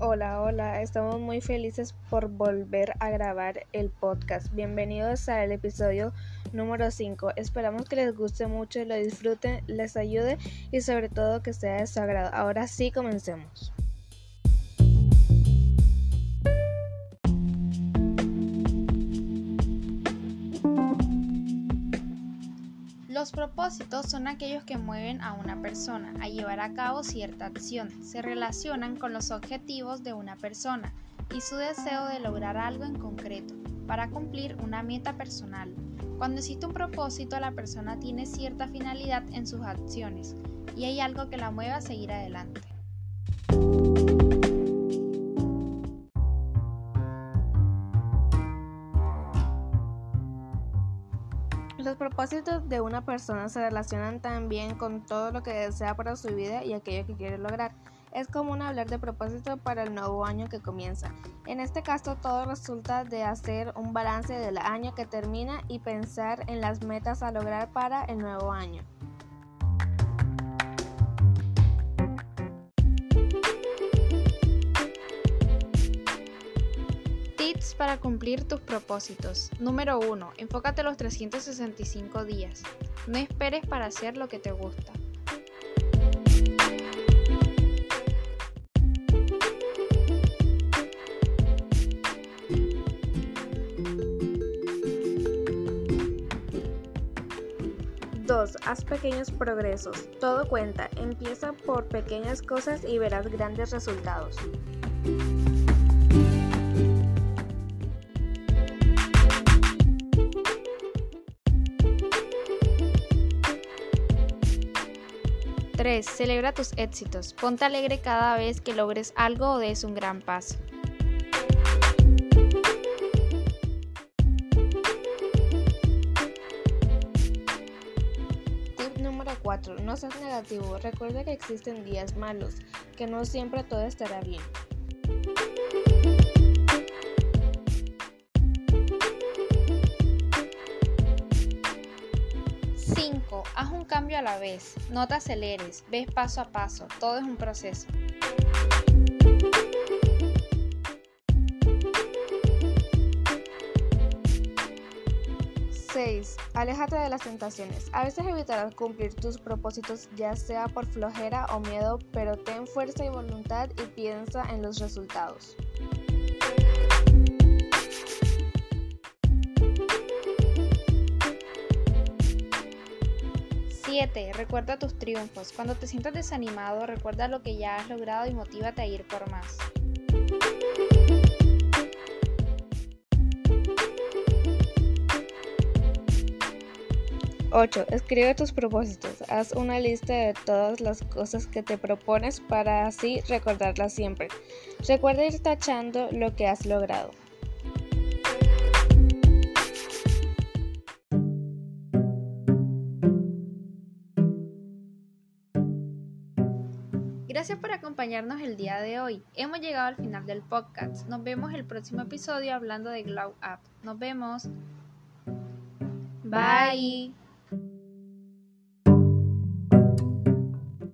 Hola, hola, estamos muy felices por volver a grabar el podcast. Bienvenidos al episodio número 5. Esperamos que les guste mucho, lo disfruten, les ayude y sobre todo que sea de su agrado. Ahora sí, comencemos. Los propósitos son aquellos que mueven a una persona a llevar a cabo cierta acción, se relacionan con los objetivos de una persona y su deseo de lograr algo en concreto para cumplir una meta personal. Cuando existe un propósito, la persona tiene cierta finalidad en sus acciones y hay algo que la mueve a seguir adelante. Los propósitos de una persona se relacionan también con todo lo que desea para su vida y aquello que quiere lograr. Es común hablar de propósito para el nuevo año que comienza. En este caso, todo resulta de hacer un balance del año que termina y pensar en las metas a lograr para el nuevo año. Para cumplir tus propósitos. Número 1. Enfócate los 365 días. No esperes para hacer lo que te gusta. Dos, haz pequeños progresos. Todo cuenta. Empieza por pequeñas cosas y verás grandes resultados. 3. Celebra tus éxitos. Ponte alegre cada vez que logres algo o des un gran paso. Tip número 4. No seas negativo. Recuerda que existen días malos, que no siempre todo estará bien. Haz un cambio a la vez. No te aceleres. Ves paso a paso. Todo es un proceso. ¡6! Aléjate de las tentaciones. A veces evitarás cumplir tus propósitos ya sea por flojera o miedo, pero ten fuerza y voluntad y piensa en los resultados. 7. Recuerda tus triunfos. Cuando te sientas desanimado, recuerda lo que ya has logrado y motívate a ir por más. ¡8! Escribe tus propósitos. Haz una lista de todas las cosas que te propones para así recordarlas siempre. Recuerda ir tachando lo que has logrado. Gracias por acompañarnos el día de hoy. Hemos llegado al final del podcast. Nos vemos el próximo episodio hablando de Glow Up. Nos vemos. Bye.